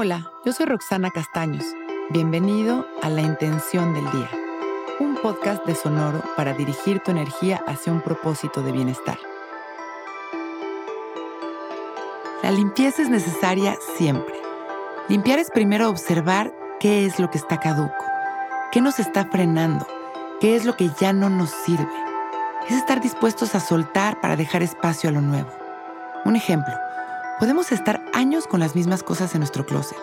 Hola, yo soy Roxana Castaños. Bienvenido a La Intención del Día, un podcast de Sonoro para dirigir tu energía hacia un propósito de bienestar. La limpieza es necesaria siempre. Limpiar es primero observar qué es lo que está caduco, qué nos está frenando, qué es lo que ya no nos sirve. Es estar dispuestos a soltar para dejar espacio a lo nuevo. Un ejemplo, podemos estar años con las mismas cosas en nuestro closet,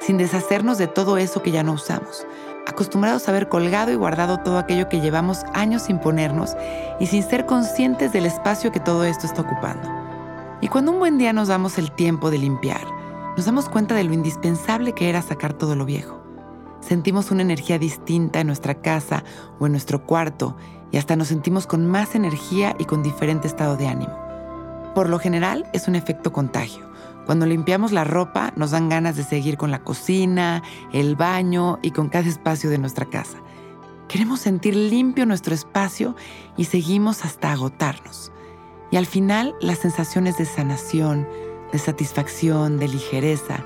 sin deshacernos de todo eso que ya no usamos, acostumbrados a haber colgado y guardado todo aquello que llevamos años sin ponernos y sin ser conscientes del espacio que todo esto está ocupando. Y cuando un buen día nos damos el tiempo de limpiar, nos damos cuenta de lo indispensable que era sacar todo lo viejo. Sentimos una energía distinta en nuestra casa o en nuestro cuarto y hasta nos sentimos con más energía y con diferente estado de ánimo. Por lo general es un efecto contagio. Cuando limpiamos la ropa nos dan ganas de seguir con la cocina, el baño y con cada espacio de nuestra casa. Queremos sentir limpio nuestro espacio y seguimos hasta agotarnos. Y al final las sensaciones de sanación, de satisfacción, de ligereza.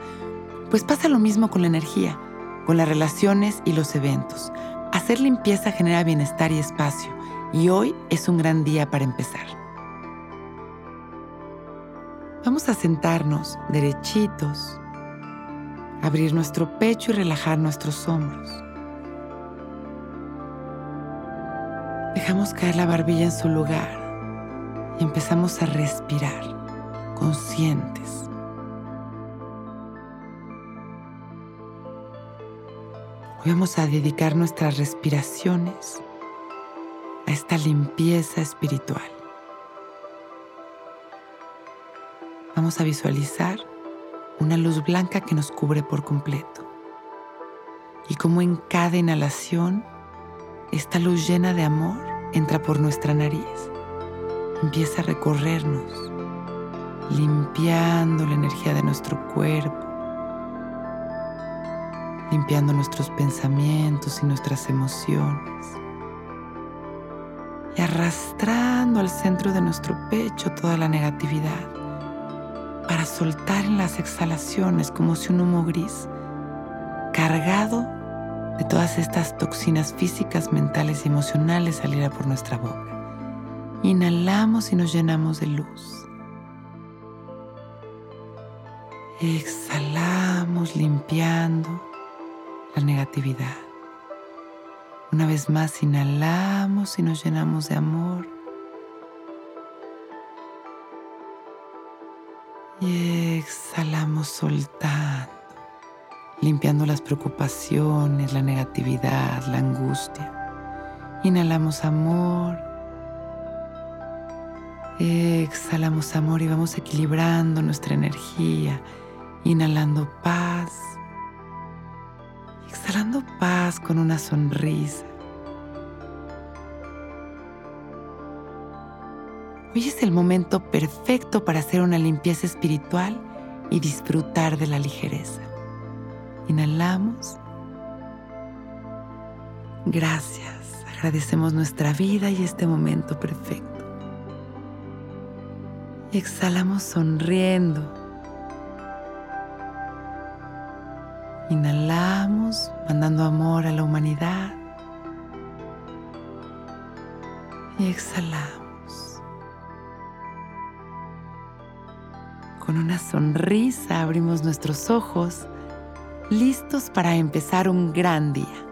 Pues pasa lo mismo con la energía, con las relaciones y los eventos. Hacer limpieza genera bienestar y espacio, y hoy es un gran día para empezar. Vamos a sentarnos derechitos, abrir nuestro pecho y relajar nuestros hombros. Dejamos caer la barbilla en su lugar y empezamos a respirar conscientes. Hoy vamos a dedicar nuestras respiraciones a esta limpieza espiritual. Vamos a visualizar una luz blanca que nos cubre por completo. Y como en cada inhalación, esta luz llena de amor entra por nuestra nariz, empieza a recorrernos limpiando la energía de nuestro cuerpo, limpiando nuestros pensamientos y nuestras emociones y arrastrando al centro de nuestro pecho toda la negatividad soltar en las exhalaciones como si un humo gris cargado de todas estas toxinas físicas, mentales y emocionales saliera por nuestra boca. Inhalamos y nos llenamos de luz. Exhalamos limpiando la negatividad. Una vez más inhalamos y nos llenamos de amor. Y exhalamos soltando, limpiando las preocupaciones, la negatividad, la angustia. Inhalamos amor. Exhalamos amor y vamos equilibrando nuestra energía Inhalando paz. Exhalando paz con una sonrisa. Hoy es el momento perfecto para hacer una limpieza espiritual y disfrutar de la ligereza. Inhalamos. Gracias. Agradecemos nuestra vida y este momento perfecto. Y exhalamos sonriendo Inhalamos, mandando amor a la humanidad. Y exhalamos. Con una sonrisa abrimos nuestros ojos, listos para empezar un gran día.